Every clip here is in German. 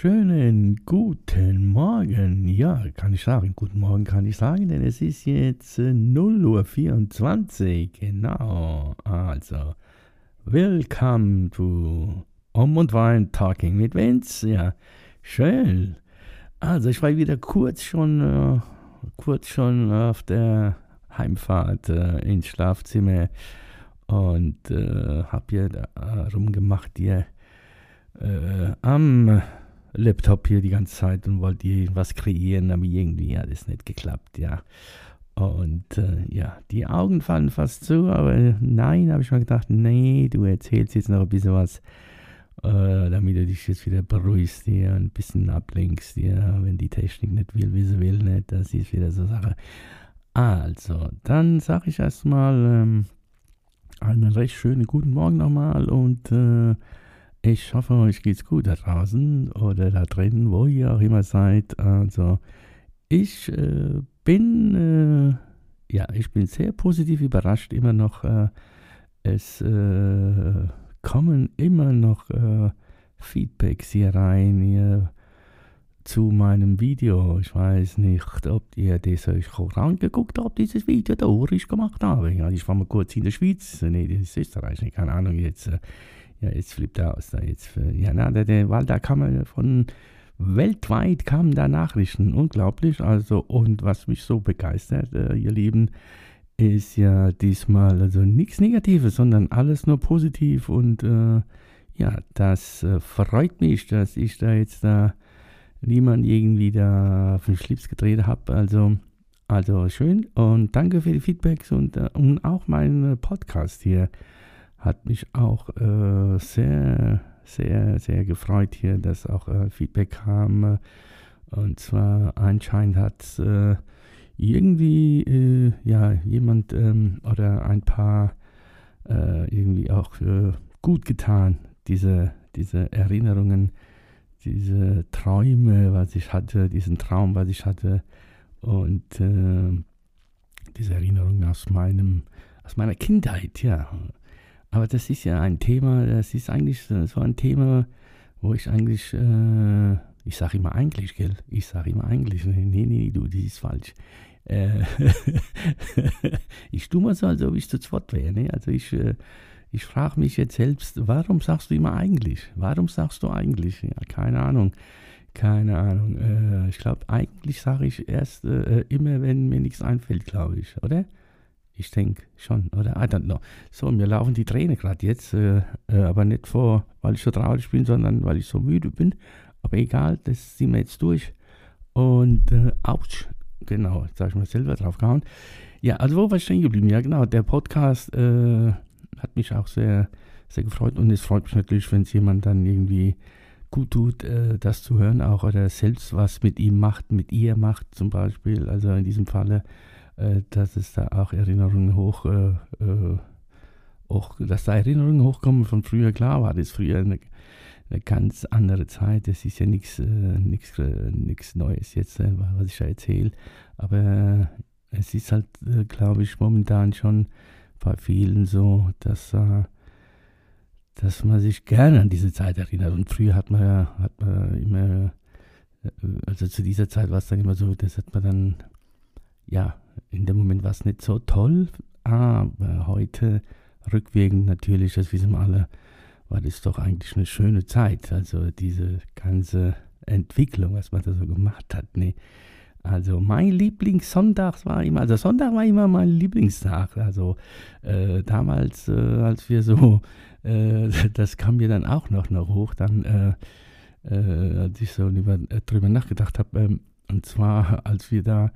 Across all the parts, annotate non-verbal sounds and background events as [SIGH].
Schönen guten Morgen. Ja, kann ich sagen, guten Morgen kann ich sagen, denn es ist jetzt äh, 0 Uhr 24. Genau. Also, willkommen to Um und Wein Talking mit Vince. Ja, schön. Also, ich war wieder kurz schon, äh, kurz schon auf der Heimfahrt äh, ins Schlafzimmer und äh, hab hier äh, rumgemacht hier äh, am Laptop hier die ganze Zeit und wollte irgendwas kreieren, aber irgendwie hat es nicht geklappt, ja. Und äh, ja, die Augen fallen fast zu, aber nein, habe ich mal gedacht, nee, du erzählst jetzt noch ein bisschen was, äh, damit du dich jetzt wieder beruhigst hier, ein bisschen ablenkst hier, wenn die Technik nicht will, wie sie will, nicht, das ist wieder so Sache. Also, dann sage ich erstmal ähm, einen recht schönen guten Morgen nochmal und äh, ich hoffe, euch geht's gut da draußen oder da drin, wo ihr auch immer seid. Also, ich äh, bin, äh, ja, ich bin sehr positiv überrascht. Immer noch, äh, es äh, kommen immer noch äh, Feedbacks hier rein hier zu meinem Video. Ich weiß nicht, ob ihr das euch angeguckt habt, dieses Video da, ich gemacht habe. Ja, ich war mal kurz in der Schweiz, nee, das ist Österreich, keine Ahnung, jetzt äh, ja, jetzt flippt er aus. Da jetzt, ja, na, der, der, weil da kam von weltweit kamen da Nachrichten, unglaublich. Also, und was mich so begeistert, äh, ihr Lieben, ist ja diesmal also nichts Negatives, sondern alles nur positiv. Und äh, ja, das äh, freut mich, dass ich da jetzt da niemand irgendwie da auf den Schlips gedreht habe. Also, also schön und danke für die Feedbacks und, äh, und auch mein Podcast hier hat mich auch äh, sehr, sehr, sehr gefreut hier, dass auch äh, Feedback kam. Und zwar anscheinend hat äh, irgendwie äh, ja jemand ähm, oder ein paar äh, irgendwie auch äh, gut getan, diese, diese Erinnerungen, diese Träume, was ich hatte, diesen Traum, was ich hatte und diese Erinnerungen aus meinem, aus meiner Kindheit, ja. Aber das ist ja ein Thema, das ist eigentlich so ein Thema, wo ich eigentlich, äh, ich sage immer eigentlich, gell? Ich sage immer eigentlich. Nee, nee, du, das ist falsch. Äh, [LAUGHS] ich tue mal so, als ob ich zu zweit wäre. Ne? Also ich, äh, ich frage mich jetzt selbst, warum sagst du immer eigentlich? Warum sagst du eigentlich? Ja, keine Ahnung. Keine Ahnung. Äh, ich glaube, eigentlich sage ich erst äh, immer, wenn mir nichts einfällt, glaube ich, oder? Ich denke schon, oder? I don't know. So, mir laufen die Tränen gerade jetzt, äh, äh, aber nicht vor, weil ich so traurig bin, sondern weil ich so müde bin. Aber egal, das ziehen wir jetzt durch. Und, äh, ouch, genau, jetzt habe ich mal selber drauf gehauen. Ja, also wo war ich stehen geblieben? Ja, genau, der Podcast äh, hat mich auch sehr, sehr gefreut und es freut mich natürlich, wenn es jemand dann irgendwie gut tut, äh, das zu hören auch oder selbst was mit ihm macht, mit ihr macht zum Beispiel. Also in diesem Falle äh, dass es da auch Erinnerungen hoch, äh, äh, auch, dass da Erinnerungen hochkommen von früher. Klar war das früher eine, eine ganz andere Zeit. Das ist ja nichts äh, Neues jetzt, was ich da erzähle. Aber es ist halt, glaube ich, momentan schon bei vielen so, dass, dass man sich gerne an diese Zeit erinnert. Und früher hat man ja hat man immer, also zu dieser Zeit war es dann immer so, das hat man dann, ja, in dem Moment war es nicht so toll, aber heute rückwirkend natürlich, das wissen wir alle, war das doch eigentlich eine schöne Zeit. Also diese ganze Entwicklung, was man da so gemacht hat. Ne? Also mein Lieblingssonntag war immer, also Sonntag war immer mein Lieblingstag. Also äh, damals, äh, als wir so, [LAUGHS] äh, das kam mir dann auch noch, noch hoch, dann, äh, äh, als ich so über, äh, drüber nachgedacht habe, ähm, und zwar [LAUGHS] als wir da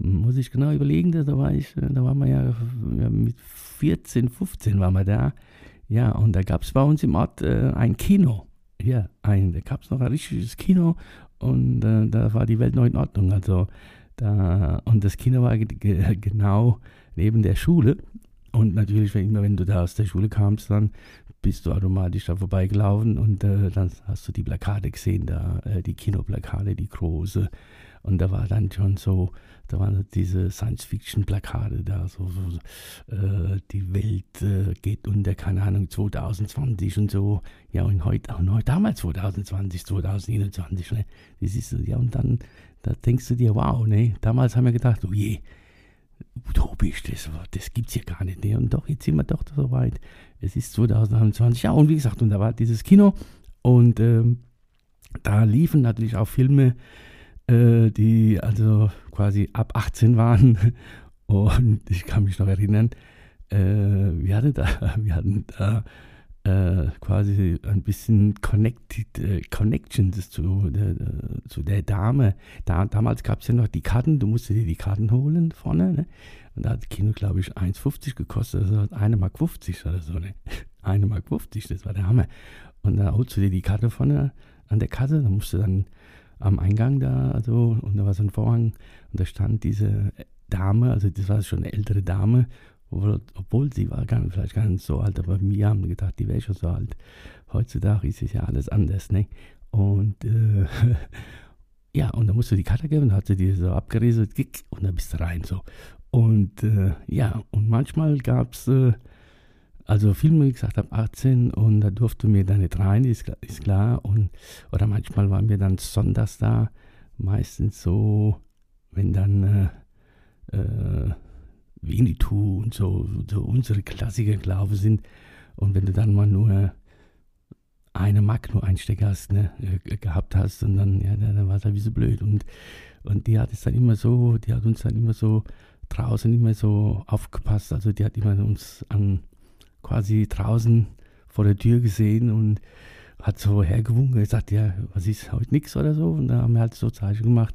muss ich genau überlegen, da war ich, da waren wir ja, ja mit 14, 15 waren wir da. Ja, und da gab es bei uns im Ort äh, ein Kino. Ja, ein, da gab es noch ein richtiges Kino und äh, da war die Welt noch in Ordnung. Also Da, und das Kino war genau neben der Schule. Und natürlich, wenn, immer wenn du da aus der Schule kamst, dann bist du automatisch da vorbeigelaufen und äh, dann hast du die Plakate gesehen, da äh, die Kinoplakate, die große. Und da war dann schon so, da waren diese Science-Fiction-Plakate da, so, so äh, die Welt äh, geht unter, keine Ahnung, 2020 und so. Ja, und heute, auch heute damals 2020, 2021, ne? Das ist, ja, und dann, da denkst du dir, wow, ne? Damals haben wir gedacht, oh je, utopisch, das, das gibt es ja gar nicht. Ne? Und doch, jetzt sind wir doch so weit. Es ist 2021, ja, und wie gesagt, und da war dieses Kino und ähm, da liefen natürlich auch Filme, äh, die also quasi ab 18 waren. [LAUGHS] Und ich kann mich noch erinnern, äh, wir hatten da, [LAUGHS] wir hatten da äh, quasi ein bisschen connected, äh, Connections zu, äh, zu der Dame. Da, damals gab es ja noch die Karten, du musstest dir die Karten holen vorne. Ne? Und da hat Kino, glaube ich, 1,50 gekostet, also 1,50 Mark oder so. Ne? [LAUGHS] 1,50 Mark, das war der Hammer. Und da holst du dir die Karte vorne an der Kasse, dann musst du dann am Eingang da, also, und da war so ein Vorhang und da stand diese Dame, also das war schon eine ältere Dame, obwohl, obwohl sie war gar, vielleicht gar nicht so alt, aber wir haben gedacht, die wäre schon so alt. Heutzutage ist es ja alles anders, ne? Und äh, [LAUGHS] ja, und da musst du die Karte geben, dann hat sie die so abgerieselt und dann bist du rein so. Und äh, ja, und manchmal gab es äh, also Filme, wie gesagt, ab 18 und da durfte mir dann nicht rein, ist, ist klar. Und, oder manchmal waren wir dann sonntags da, meistens so, wenn dann äh, äh, Winnetou und so, so unsere Klassiker gelaufen sind. Und wenn du dann mal nur eine Mark nur Einstecker hast, ne, äh, gehabt hast und dann, ja, dann war es halt wie so blöd. Und, und die hat es dann immer so, die hat uns dann immer so draußen immer so aufgepasst. Also die hat immer uns an quasi draußen vor der Tür gesehen und hat so hergewunken, gesagt, ja, was ist heute nichts oder so. Und da haben wir halt so Zeichen gemacht,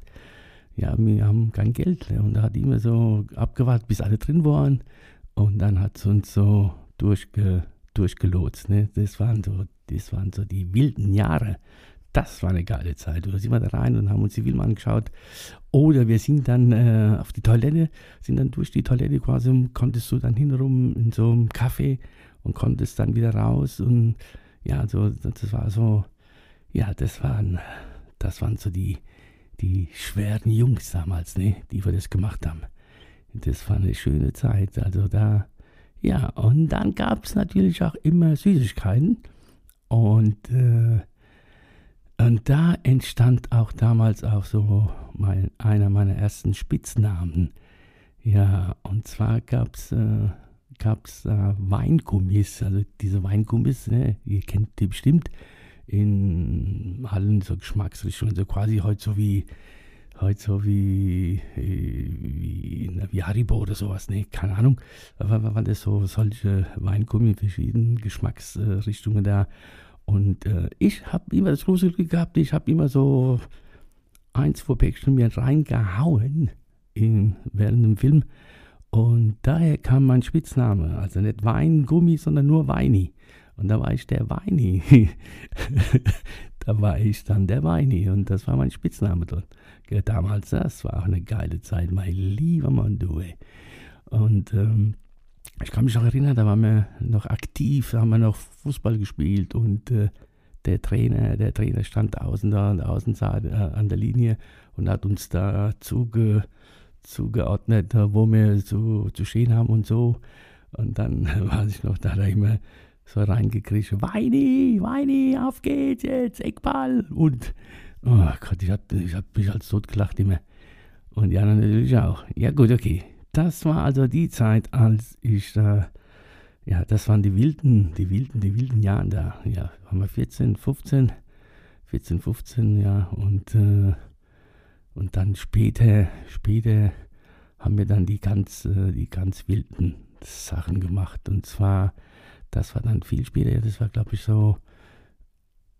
ja, wir haben kein Geld. Ne? Und da hat immer so abgewartet, bis alle drin waren. Und dann hat es uns so durchge, durchgelotst. Ne? Das, waren so, das waren so die wilden Jahre. Das war eine geile Zeit. Da sind wir da rein und haben uns die Filme angeschaut. Oder wir sind dann äh, auf die Toilette, sind dann durch die Toilette quasi, konntest du dann hinrum in so einem Café und konntest dann wieder raus. Und ja, so, das war so, ja, das waren, das waren so die, die schweren Jungs damals, ne, die wir das gemacht haben. Das war eine schöne Zeit. Also da, ja, und dann gab es natürlich auch immer Süßigkeiten. Und, äh, und da entstand auch damals auch so mein, einer meiner ersten Spitznamen. Ja, und zwar gab es äh, gab's, äh, Weingummis, also diese Weingummis, ne, ihr kennt die bestimmt in allen so Geschmacksrichtungen, so quasi heute so wie heute so wie, äh, wie, wie Haribo oder sowas, ne, keine Ahnung, waren das so solche Weingummi in verschiedenen Geschmacksrichtungen da und äh, ich habe immer das große Glück gehabt, ich habe immer so ein, zwei Päckchen mir reingehauen in, während dem Film und daher kam mein Spitzname, also nicht Weingummi, sondern nur Weini. Und da war ich der Weini. [LAUGHS] da war ich dann der Weini und das war mein Spitzname dort. Damals, das war auch eine geile Zeit, mein lieber Mann, du. Und ähm, ich kann mich noch erinnern, da waren wir noch aktiv, da haben wir noch Fußball gespielt und äh, der Trainer, der Trainer stand außen da an der Außenseite äh, an der Linie und hat uns da zuge, zugeordnet, wo wir zu, zu stehen haben und so. Und dann [LAUGHS] weiß ich noch, da er immer so reingekriegt, Weini, Weini, auf geht's jetzt, Eckball. Und, oh Gott, ich hab, ich hab mich als tot gelacht immer. Und Jana natürlich auch. Ja gut, okay. Das war also die Zeit, als ich da, ja, das waren die wilden, die wilden, die wilden Jahre da. Ja, waren wir 14, 15, 14, 15, ja. Und, äh, und dann später, später haben wir dann die ganz, äh, die ganz wilden Sachen gemacht. Und zwar das war dann viel später, das war glaube ich so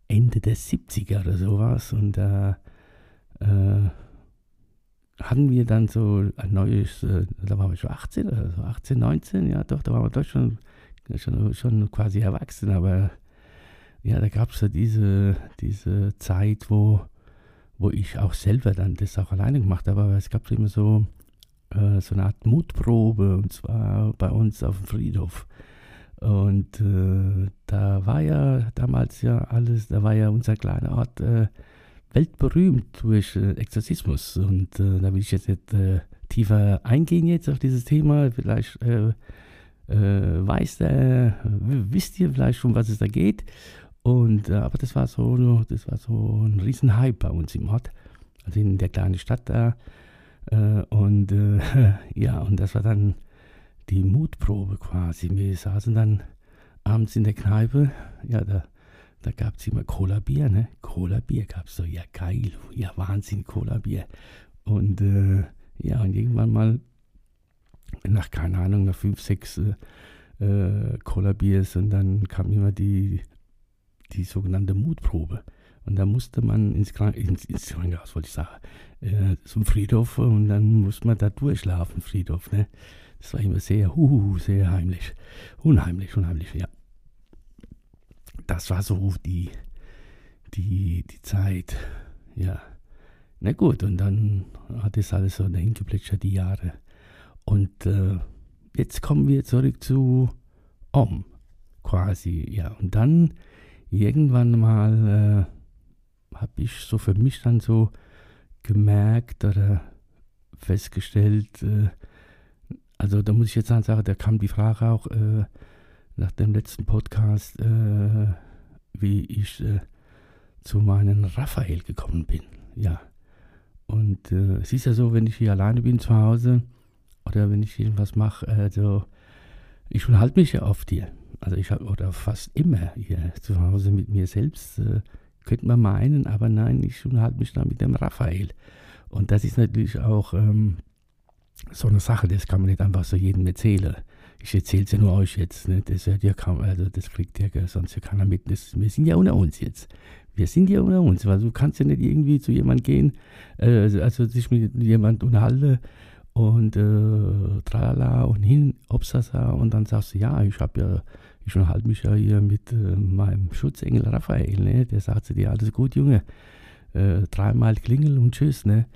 Ende der 70er oder sowas. Und da äh, hatten wir dann so ein neues, äh, da waren wir schon 18 oder so, 18, 19, ja doch, da waren wir doch schon, schon, schon quasi erwachsen, aber ja, da gab es ja diese, diese Zeit, wo, wo ich auch selber dann das auch alleine gemacht habe, aber es gab immer so, äh, so eine Art Mutprobe und zwar bei uns auf dem Friedhof. Und äh, da war ja damals ja alles, da war ja unser kleiner Ort äh, weltberühmt durch äh, Exorzismus. Und äh, da will ich jetzt nicht äh, tiefer eingehen jetzt auf dieses Thema. Vielleicht äh, weiß der, wisst ihr vielleicht schon, was es da geht. Und, aber das war so, das war so ein Riesenhype bei uns im Ort, also in der kleinen Stadt da. und [LAUGHS] ja, und das war dann die Mutprobe quasi. Wir saßen dann abends in der Kneipe, ja, da, da gab es immer Cola-Bier, ne? Cola-Bier gab es so, ja geil, ja Wahnsinn, Cola-Bier. Und äh, ja, und irgendwann mal, nach, keine Ahnung, nach fünf, sechs äh, äh Cola-Biers und dann kam immer die, die sogenannte Mutprobe. Und da musste man ins, ins, ins Krankenhaus, wollte ich sagen, äh, zum Friedhof und dann musste man da durchschlafen, Friedhof, ne? Das war immer sehr, uh, sehr heimlich. Unheimlich, unheimlich, ja. Das war so die, die, die Zeit, ja. Na gut, und dann hat es alles so dahin geplätschert, die Jahre. Und äh, jetzt kommen wir zurück zu Om, quasi, ja. Und dann irgendwann mal äh, habe ich so für mich dann so gemerkt oder festgestellt, äh, also da muss ich jetzt sagen, da kam die Frage auch äh, nach dem letzten Podcast, äh, wie ich äh, zu meinem Raphael gekommen bin. Ja. Und äh, es ist ja so, wenn ich hier alleine bin zu Hause oder wenn ich irgendwas mache, also ich unterhalte mich ja oft hier. Also ich habe, oder fast immer hier zu Hause mit mir selbst, äh, könnte man meinen, aber nein, ich unterhalte mich da mit dem Raphael. Und das ist natürlich auch ähm, so eine Sache, das kann man nicht einfach so jedem erzählen. Ich erzähle es ja nur euch jetzt, ne? das hört ja kaum, also das kriegt ja sonst ja keiner mit. Das, wir sind ja unter uns jetzt. Wir sind ja unter uns, weil du kannst ja nicht irgendwie zu jemandem gehen, äh, also sich mit jemandem unterhalten und äh, tralala und hin, obsasa und dann sagst du, ja, ich habe ja, ich unterhalte mich ja hier mit äh, meinem Schutzengel Raphael, ne? der sagt zu dir, alles gut, Junge, äh, dreimal Klingel und tschüss, ne?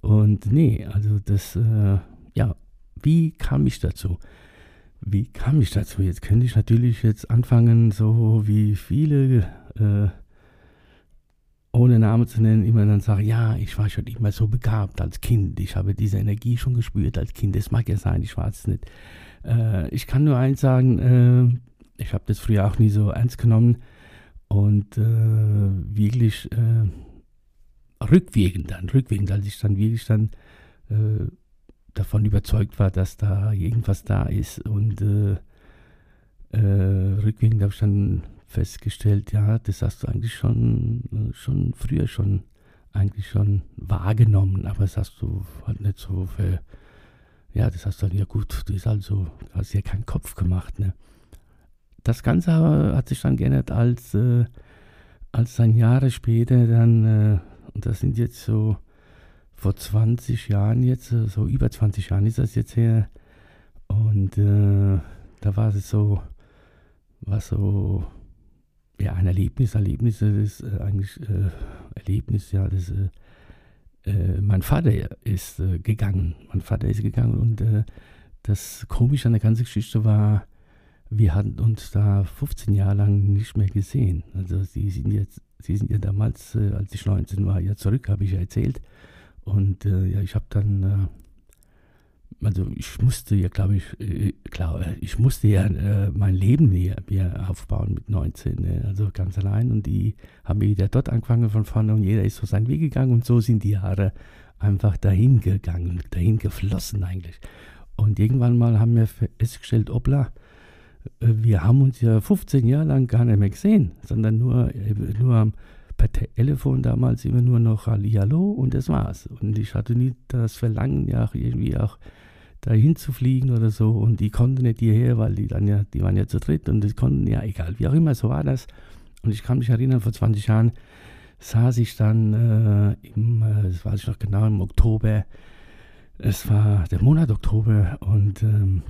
Und nee, also das, äh, ja, wie kam ich dazu? Wie kam ich dazu? Jetzt könnte ich natürlich jetzt anfangen, so wie viele, äh, ohne Namen zu nennen, immer dann sagen, ja, ich war schon immer so begabt als Kind. Ich habe diese Energie schon gespürt als Kind. Das mag ja sein, ich weiß es nicht. Äh, ich kann nur eins sagen, äh, ich habe das früher auch nie so ernst genommen und äh, wirklich äh, rückwirkend dann, rückwirkend, als ich dann wirklich dann äh, davon überzeugt war, dass da irgendwas da ist. Und äh, äh, rückwirkend habe ich dann festgestellt, ja, das hast du eigentlich schon, äh, schon früher schon eigentlich schon wahrgenommen, aber das hast du halt nicht so für, ja, das hast du dann, ja gut, du hast also, hast ja keinen Kopf gemacht, ne. Das Ganze hat sich dann geändert, als, äh, als dann Jahre später dann äh, und das sind jetzt so vor 20 Jahren jetzt, äh, so über 20 Jahren ist das jetzt her. Und äh, da war es so, war so, ja, ein Erlebnis. Erlebnis das ist äh, eigentlich äh, Erlebnis, ja, das äh, äh mein Vater ist gegangen. Mein Vater ist gegangen und das Komische an der ganzen Geschichte war, wir hatten uns da 15 Jahre lang nicht mehr gesehen. Also sie sind jetzt Sie sind ja damals, als ich 19 war, ja zurück, habe ich ja erzählt. Und äh, ja, ich habe dann, äh, also ich musste ja, glaube ich, äh, klar, äh, ich musste ja äh, mein Leben hier, hier aufbauen mit 19, ne? also ganz allein. Und die haben wieder dort angefangen von vorne und jeder ist so seinen Weg gegangen und so sind die Jahre einfach dahin gegangen, dahin geflossen eigentlich. Und irgendwann mal haben wir festgestellt, obla, äh, wir haben uns ja 15 Jahre lang gar nicht mehr gesehen, sondern nur, nur per Telefon damals immer nur noch Hallihallo und das war's. Und ich hatte nie das Verlangen, ja irgendwie auch dahin zu fliegen oder so und die konnten nicht hierher, weil die dann ja, die waren ja zu dritt und die konnten, ja egal, wie auch immer, so war das. Und ich kann mich erinnern, vor 20 Jahren saß ich dann äh, im, äh, das weiß ich noch genau, im Oktober, es war der Monat Oktober und ähm,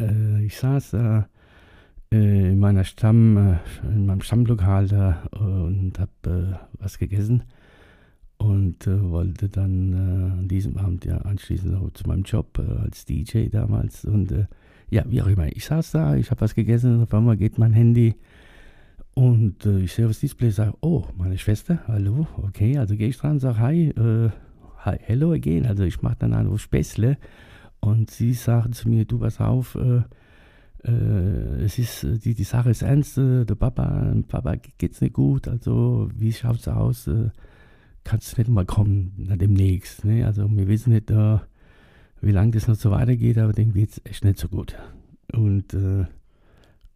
äh, ich saß äh, in meiner Stamm, äh, in meinem Stammlokal da und habe äh, was gegessen. und äh, wollte dann äh, an diesem Abend ja anschließend auch zu meinem Job äh, als DJ damals und äh, ja, wie auch immer. Ich saß da, ich habe was gegessen, auf einmal geht mein Handy und äh, ich sehe aufs Display, sage, oh, meine Schwester, hallo, okay, also gehe ich dran, sage, hi, äh, hi, hello again, also ich mache dann einfach Späßle und sie sagt zu mir, du pass auf, es ist, die, die Sache ist ernst, der Papa, Papa geht's nicht gut, also wie schaut's aus, kannst du nicht mal kommen na, demnächst. Ne? Also wir wissen nicht, äh, wie lange das noch so weitergeht, aber dem geht es echt nicht so gut. Und, äh,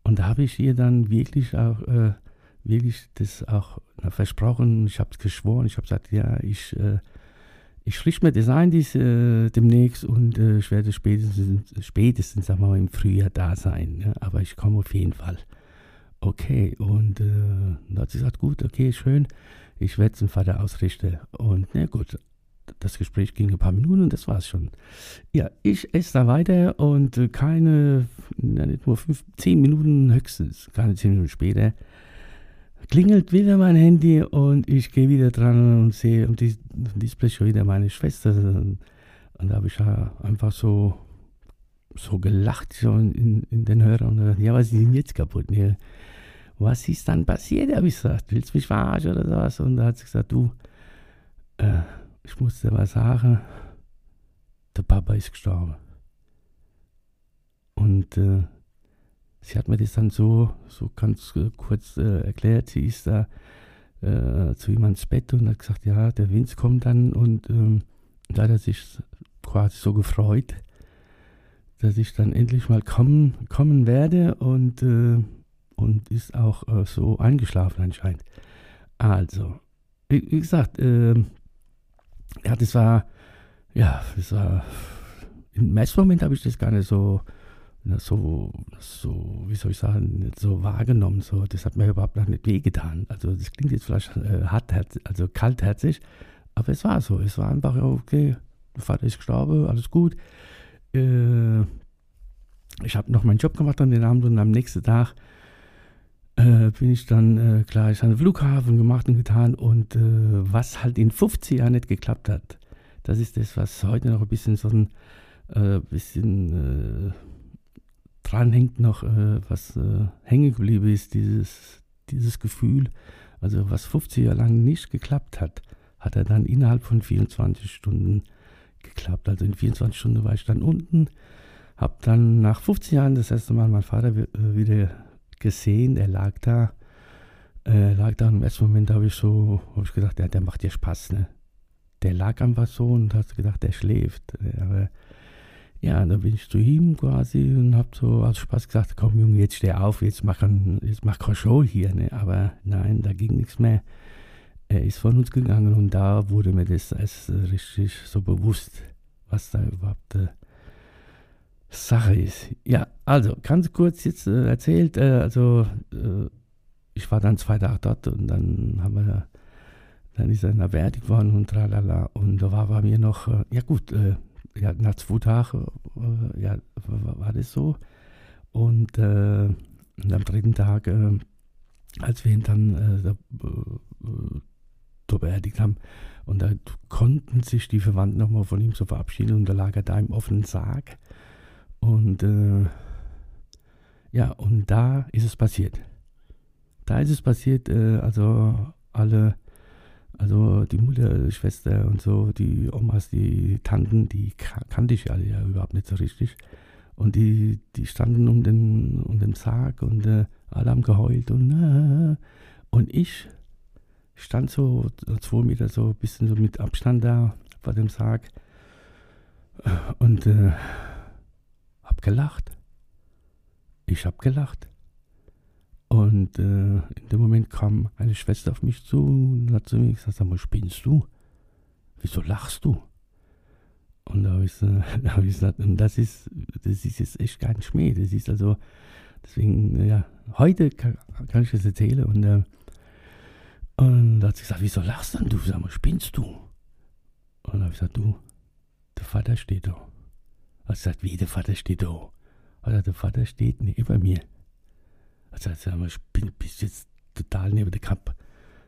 und da habe ich ihr dann wirklich auch, äh, wirklich das auch na, versprochen, ich habe es geschworen, ich habe gesagt, ja, ich, äh, ich mir das ein dies, äh, demnächst und äh, ich werde spätestens, spätestens sagen wir mal, im Frühjahr da sein. Ja? Aber ich komme auf jeden Fall. Okay, und äh, dann hat sie gesagt, gut, okay, schön ich werde es dem Vater ausrichten. Und na gut, das Gespräch ging ein paar Minuten und das war es schon. Ja, ich esse da weiter und keine, na, nicht nur fünf, zehn Minuten höchstens, keine zehn Minuten später, klingelt wieder mein Handy und ich gehe wieder dran und sehe am Display schon wieder meine Schwester. Und da habe ich ja einfach so, so gelacht so in, in den Hörer und gesagt, ja, was ist denn jetzt kaputt? Ja, was ist dann passiert? Habe ich gesagt, willst du mich verarschen oder sowas? Und da hat sie gesagt, du, äh, ich muss dir was sagen, der Papa ist gestorben. Und äh, sie hat mir das dann so, so ganz äh, kurz äh, erklärt. Sie ist da äh, zu ihm ans Bett und hat gesagt, ja, der Vince kommt dann. Und ähm, da hat er sich quasi so gefreut, dass ich dann endlich mal kommen, kommen werde. Und äh, und ist auch äh, so eingeschlafen anscheinend. Also, wie, wie gesagt, äh, ja, das war, ja, das war, im Messmoment habe ich das gar nicht so, so, so, wie soll ich sagen, nicht so wahrgenommen. So, das hat mir überhaupt noch nicht wehgetan. Also, das klingt jetzt vielleicht äh, hartherzig, also kaltherzig, aber es war so. Es war einfach, okay, der Vater ist gestorben, alles gut. Äh, ich habe noch meinen Job gemacht an den Abend und am nächsten Tag äh, bin ich dann äh, gleich an den Flughafen gemacht und getan. Und äh, was halt in 50 Jahren nicht geklappt hat, das ist das, was heute noch ein bisschen so ein äh, bisschen äh, dranhängt, noch äh, was äh, hängen geblieben ist, dieses, dieses Gefühl. Also was 50 Jahre lang nicht geklappt hat, hat er dann innerhalb von 24 Stunden geklappt. Also in 24 Stunden war ich dann unten, habe dann nach 50 Jahren das erste Mal meinen Vater wieder gesehen, er lag da, äh, lag da und im ersten Moment habe ich so, habe ich gedacht, ja, der macht dir Spaß, ne? Der lag einfach so und hast gedacht, der schläft. Aber ja, dann bin ich zu ihm quasi und habe so aus Spaß gesagt, komm Junge, jetzt steh auf, jetzt mach, ein, jetzt mach eine Show hier, ne? Aber nein, da ging nichts mehr. Er ist von uns gegangen und da wurde mir das als richtig so bewusst, was da überhaupt äh, Sache ist. Ja, also ganz kurz jetzt äh, erzählt, äh, also äh, ich war dann zwei Tage dort und dann haben wir, dann ist er beerdigt worden und tralala und da war bei mir noch, äh, ja gut, äh, ja, nach zwei Tagen, äh, ja, war, das so und, und am dritten Tag, als wir ihn dann da, da beerdigt haben, und da konnten sich die Verwandten nochmal von ihm so verabschieden und da lag er da im offenen Sarg und äh, ja, und da ist es passiert. Da ist es passiert, äh, also alle, also die Mutter, die Schwester und so, die Omas, die Tanten, die kannte ich alle ja überhaupt nicht so richtig. Und die, die standen um den, um den Sarg und äh, alle haben geheult und, äh, und ich stand so zwei Meter so ein bisschen so mit Abstand da vor dem Sarg und äh, hab gelacht. Ich hab gelacht. Und äh, in dem Moment kam eine Schwester auf mich zu und hat zu mir gesagt, sag mal, spinnst du? Wieso lachst du? Und da habe ich, äh, [LAUGHS] hab ich gesagt, und das ist, das ist jetzt echt kein Schmäh. Das ist also, deswegen, ja, heute kann, kann ich das erzählen. Und, äh, und da hat sie gesagt, wieso lachst denn du? Sag mal, spinnst du? Und da habe ich gesagt, du, der Vater steht da. Er sagt, wie, der Vater steht da. Oder der Vater steht neben mir. Sag mal, ich bin, bist jetzt total neben der Kappe.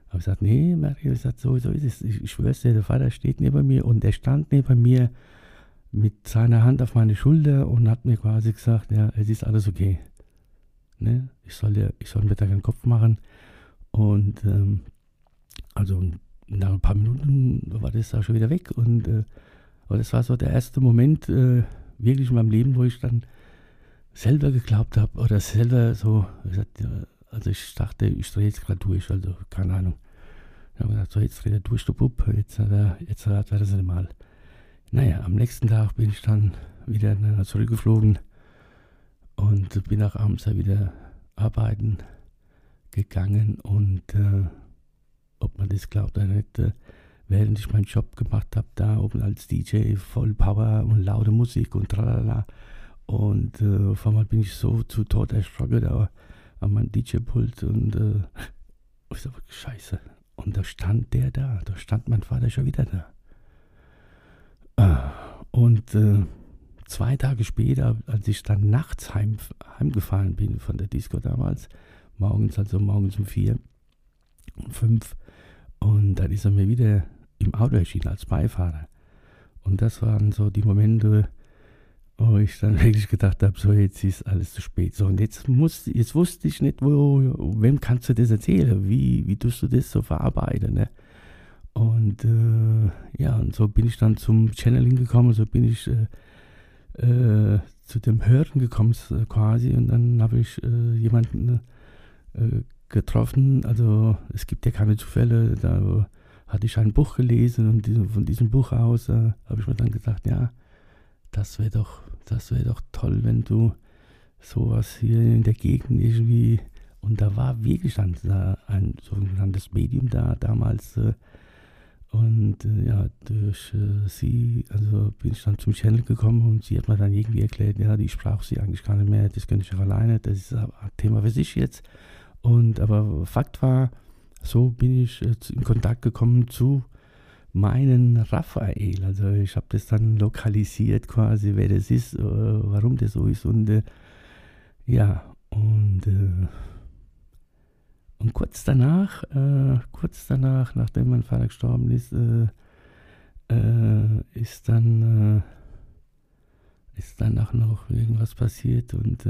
Habe ich gesagt, nee, Mario, ich gesagt, so, so ist es. Ich, ich schwör's dir, der Vater steht neben mir und er stand neben mir mit seiner Hand auf meine Schulter und hat mir quasi gesagt, ja, es ist alles okay. Ne? Ich, soll dir, ich soll mir da keinen Kopf machen. Und ähm, also nach ein paar Minuten war das auch schon wieder weg. Und äh, aber das war so der erste Moment äh, wirklich in meinem Leben, wo ich dann selber geglaubt habe oder selber so gesagt, also ich dachte, ich drehe jetzt gerade durch, also keine Ahnung. Dann habe ich gedacht, so jetzt dreht er durch, der Bub, jetzt hat er, jetzt hat er das mal. Naja, am nächsten Tag bin ich dann wieder zurückgeflogen und bin auch abends wieder arbeiten gegangen und äh, ob man das glaubt oder nicht, äh, während ich meinen Job gemacht habe, da oben als DJ, voll Power und laute Musik und tralala. Und äh, auf einmal bin ich so zu Tod erschrocken da an meinem DJ-Pult und äh, [LAUGHS] ich so, scheiße. Und da stand der da, da stand mein Vater schon wieder da. Ah, und äh, zwei Tage später, als ich dann nachts heim, heimgefahren bin von der Disco damals, morgens, also morgens um vier, um fünf, und dann ist er mir wieder im Auto erschienen als Beifahrer. Und das waren so die Momente, wo ich dann [LAUGHS] wirklich gedacht habe, so jetzt ist alles zu spät. So und jetzt muss, jetzt wusste ich nicht, wo, wem kannst du das erzählen? Wie, wie tust du das so verarbeiten? Ne? Und äh, ja, und so bin ich dann zum Channeling gekommen, so bin ich äh, äh, zu dem Hören gekommen quasi und dann habe ich äh, jemanden äh, getroffen. Also es gibt ja keine Zufälle. Da hatte ich ein Buch gelesen und von diesem Buch aus äh, habe ich mir dann gedacht, ja, das wäre doch, das wäre doch toll, wenn du sowas hier in der Gegend irgendwie und da war wirklich dann ein sogenanntes Medium da damals. Äh, und äh, ja, durch äh, sie, also bin ich dann zum Channel gekommen und sie hat mir dann irgendwie erklärt, ja, ich brauche sie eigentlich gar nicht mehr, das könnte ich auch alleine, das ist ein Thema für sich jetzt. Und aber Fakt war, so bin ich äh, in Kontakt gekommen zu meinen Raphael. Also ich habe das dann lokalisiert quasi, wer das ist, äh, warum das so ist. Und äh, ja, und, und kurz danach, kurz danach, nachdem mein Vater gestorben ist, ist dann ist danach noch irgendwas passiert und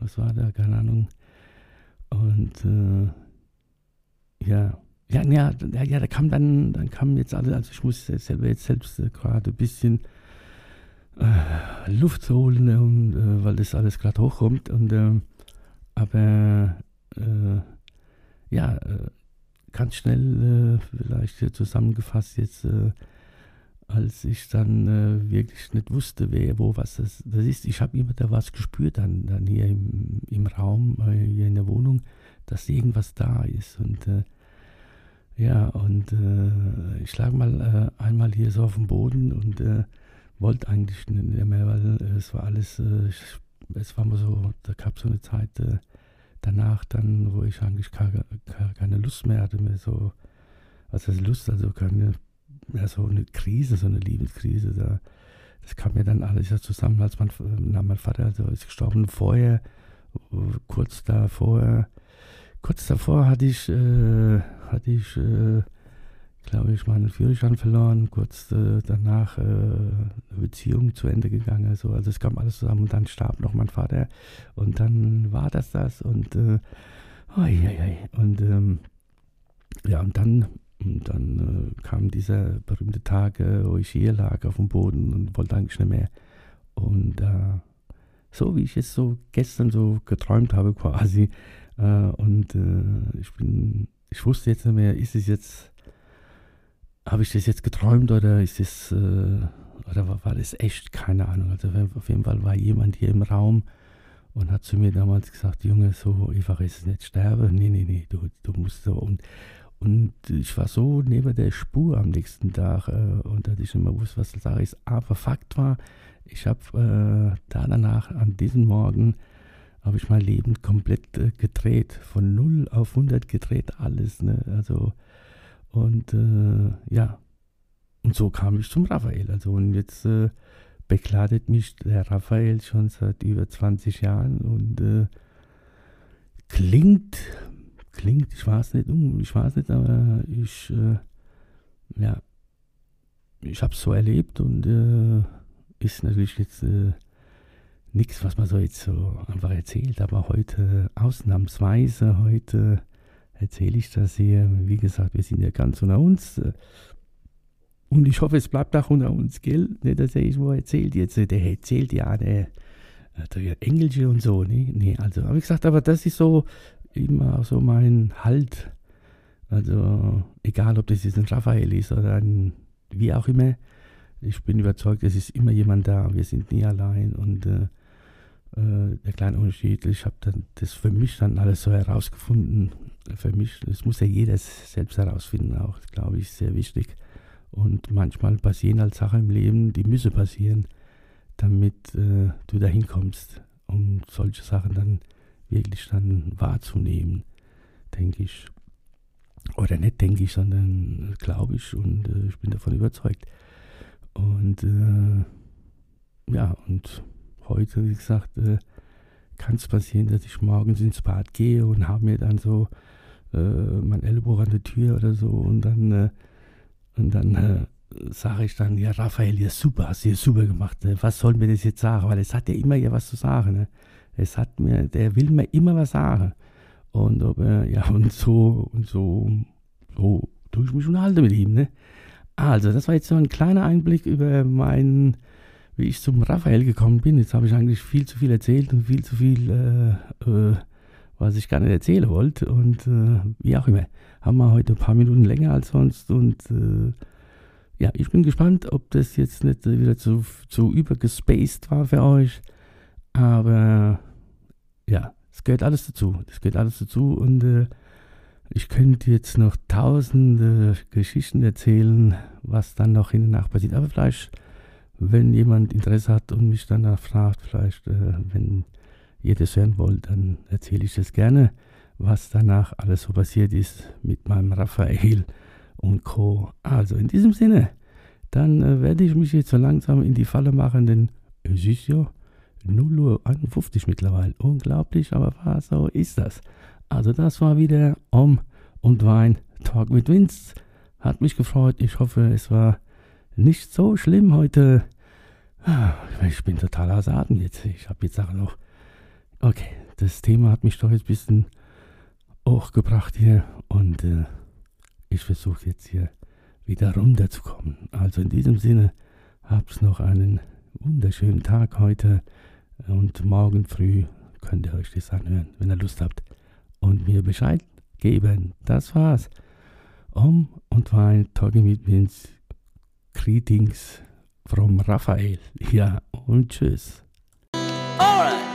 was war da, keine Ahnung und äh, ja, ja, ja, ja, da kam dann, dann kam jetzt alle, also ich muss selber jetzt selbst äh, gerade ein bisschen äh, Luft holen, und, äh, weil das alles gerade hochkommt. Und ähm, aber äh, ja, äh, ganz schnell vielleicht zusammengefasst jetzt als ich dann äh, wirklich nicht wusste, wer, wo, was das, das ist. Ich habe immer da was gespürt, dann, dann hier im, im Raum, äh, hier in der Wohnung, dass irgendwas da ist. Und äh, ja, und äh, ich lag mal äh, einmal hier so auf dem Boden und äh, wollte eigentlich nicht mehr, weil es war alles, ich, es war mal so, da gab es so eine Zeit danach dann, wo ich eigentlich keine, keine Lust mehr hatte, mehr so, heißt Lust, also keine ja, so eine Krise, so eine Lebenskrise. Da, das kam mir dann alles ja zusammen, als mein, na, mein Vater also ist gestorben. Vorher, kurz davor, kurz davor hatte ich, äh, hatte ich, äh, glaube ich, meinen Führerschein verloren. Kurz äh, danach äh, eine Beziehung zu Ende gegangen. Also, also es kam alles zusammen und dann starb noch mein Vater. Und dann war das das und äh, oh, ja, ja. und ähm, ja, und dann und dann äh, kam dieser berühmte Tag, äh, wo ich hier lag auf dem Boden und wollte eigentlich nicht mehr. Und äh, so wie ich es so gestern so geträumt habe quasi. Äh, und äh, ich bin, ich wusste jetzt nicht mehr, ist es jetzt, habe ich das jetzt geträumt oder ist es, äh, oder war, war, das echt? Keine Ahnung. Also auf jeden Fall war jemand hier im Raum und hat zu mir damals gesagt, Junge, so einfach ist es nicht sterben. Nee, nee, nee, du, du musst so. Und, und ich war so neben der Spur am nächsten Tag äh, und dass ich nicht mehr wusste, was Sache ist. Aber Fakt war, ich habe äh, da danach, an diesem Morgen, habe ich mein Leben komplett äh, gedreht. Von 0 auf 100 gedreht, alles. Ne? Also, und äh, ja, und so kam ich zum Raphael. Also, und jetzt äh, begleitet mich der Raphael schon seit über 20 Jahren und äh, klingt klingt, ich weiß nicht, ich weiß nicht, aber ich, äh, ja, ich habe es so erlebt und äh, ist natürlich jetzt nichts, was man so jetzt so einfach erzählt, aber heute ausnahmsweise, heute erzähle ich das hier. Wie gesagt, wir sind ja ganz unter uns. Und ich hoffe, es bleibt auch unter uns, gell? Nicht, dass er irgendwo erzählt jetzt, der erzählt ja, der, der Engelsche und so, ne? Nee, also, habe ich gesagt, aber das ist so immer so mein Halt. Also, egal, ob das jetzt ein Raphael ist oder ein, wie auch immer, ich bin überzeugt, es ist immer jemand da, wir sind nie allein und äh, äh, der kleine Unterschied, ich habe dann das für mich dann alles so herausgefunden. Für mich, das muss ja jeder selbst herausfinden, auch, glaube ich, sehr wichtig. Und manchmal passieren halt Sachen im Leben, die müssen passieren, damit äh, du dahin kommst, um solche Sachen dann wirklich dann wahrzunehmen, denke ich. Oder nicht denke ich, sondern glaube ich und äh, ich bin davon überzeugt. Und äh, ja, und heute, wie gesagt, äh, kann es passieren, dass ich morgens ins Bad gehe und habe mir dann so äh, mein Ellbogen an der Tür oder so und dann, äh, und dann äh, sage ich dann, ja Raphael, ja super, hast du ja super gemacht. Ne? Was soll mir das jetzt sagen? Weil es hat ja immer ja was zu sagen. Ne? Es hat mir, der will mir immer was sagen. Und ob er, ja, und so, und so, so tue ich mich unterhalten mit ihm, ne? Also, das war jetzt so ein kleiner Einblick über meinen wie ich zum Raphael gekommen bin. Jetzt habe ich eigentlich viel zu viel erzählt und viel zu viel, äh, äh, was ich gar nicht erzählen wollte. Und äh, wie auch immer, haben wir heute ein paar Minuten länger als sonst. Und äh, ja, ich bin gespannt, ob das jetzt nicht wieder zu, zu übergespaced war für euch. Aber ja, es gehört alles dazu. Es gehört alles dazu. Und äh, ich könnte jetzt noch tausende Geschichten erzählen, was dann noch in der Nacht passiert. Aber vielleicht wenn jemand Interesse hat und mich danach fragt, vielleicht, äh, wenn ihr das hören wollt, dann erzähle ich das gerne, was danach alles so passiert ist mit meinem Raphael und Co. Also in diesem Sinne, dann äh, werde ich mich jetzt so langsam in die Falle machen, denn es ist ja 0 Uhr 51 mittlerweile. Unglaublich, aber so ist das. Also das war wieder Om und Wein Talk mit Vince. Hat mich gefreut. Ich hoffe, es war nicht so schlimm heute. Ah, ich bin total außer Atem jetzt. Ich habe jetzt Sachen noch. Okay, das Thema hat mich doch jetzt ein bisschen hochgebracht hier und äh, ich versuche jetzt hier wieder runterzukommen. Also in diesem Sinne, hab's noch einen wunderschönen Tag heute und morgen früh könnt ihr euch das anhören, wenn ihr Lust habt und mir Bescheid geben. Das war's. Om und Wein, Talking mit Vince. Greetings from Raphael. Ja, und tschüss. Alright.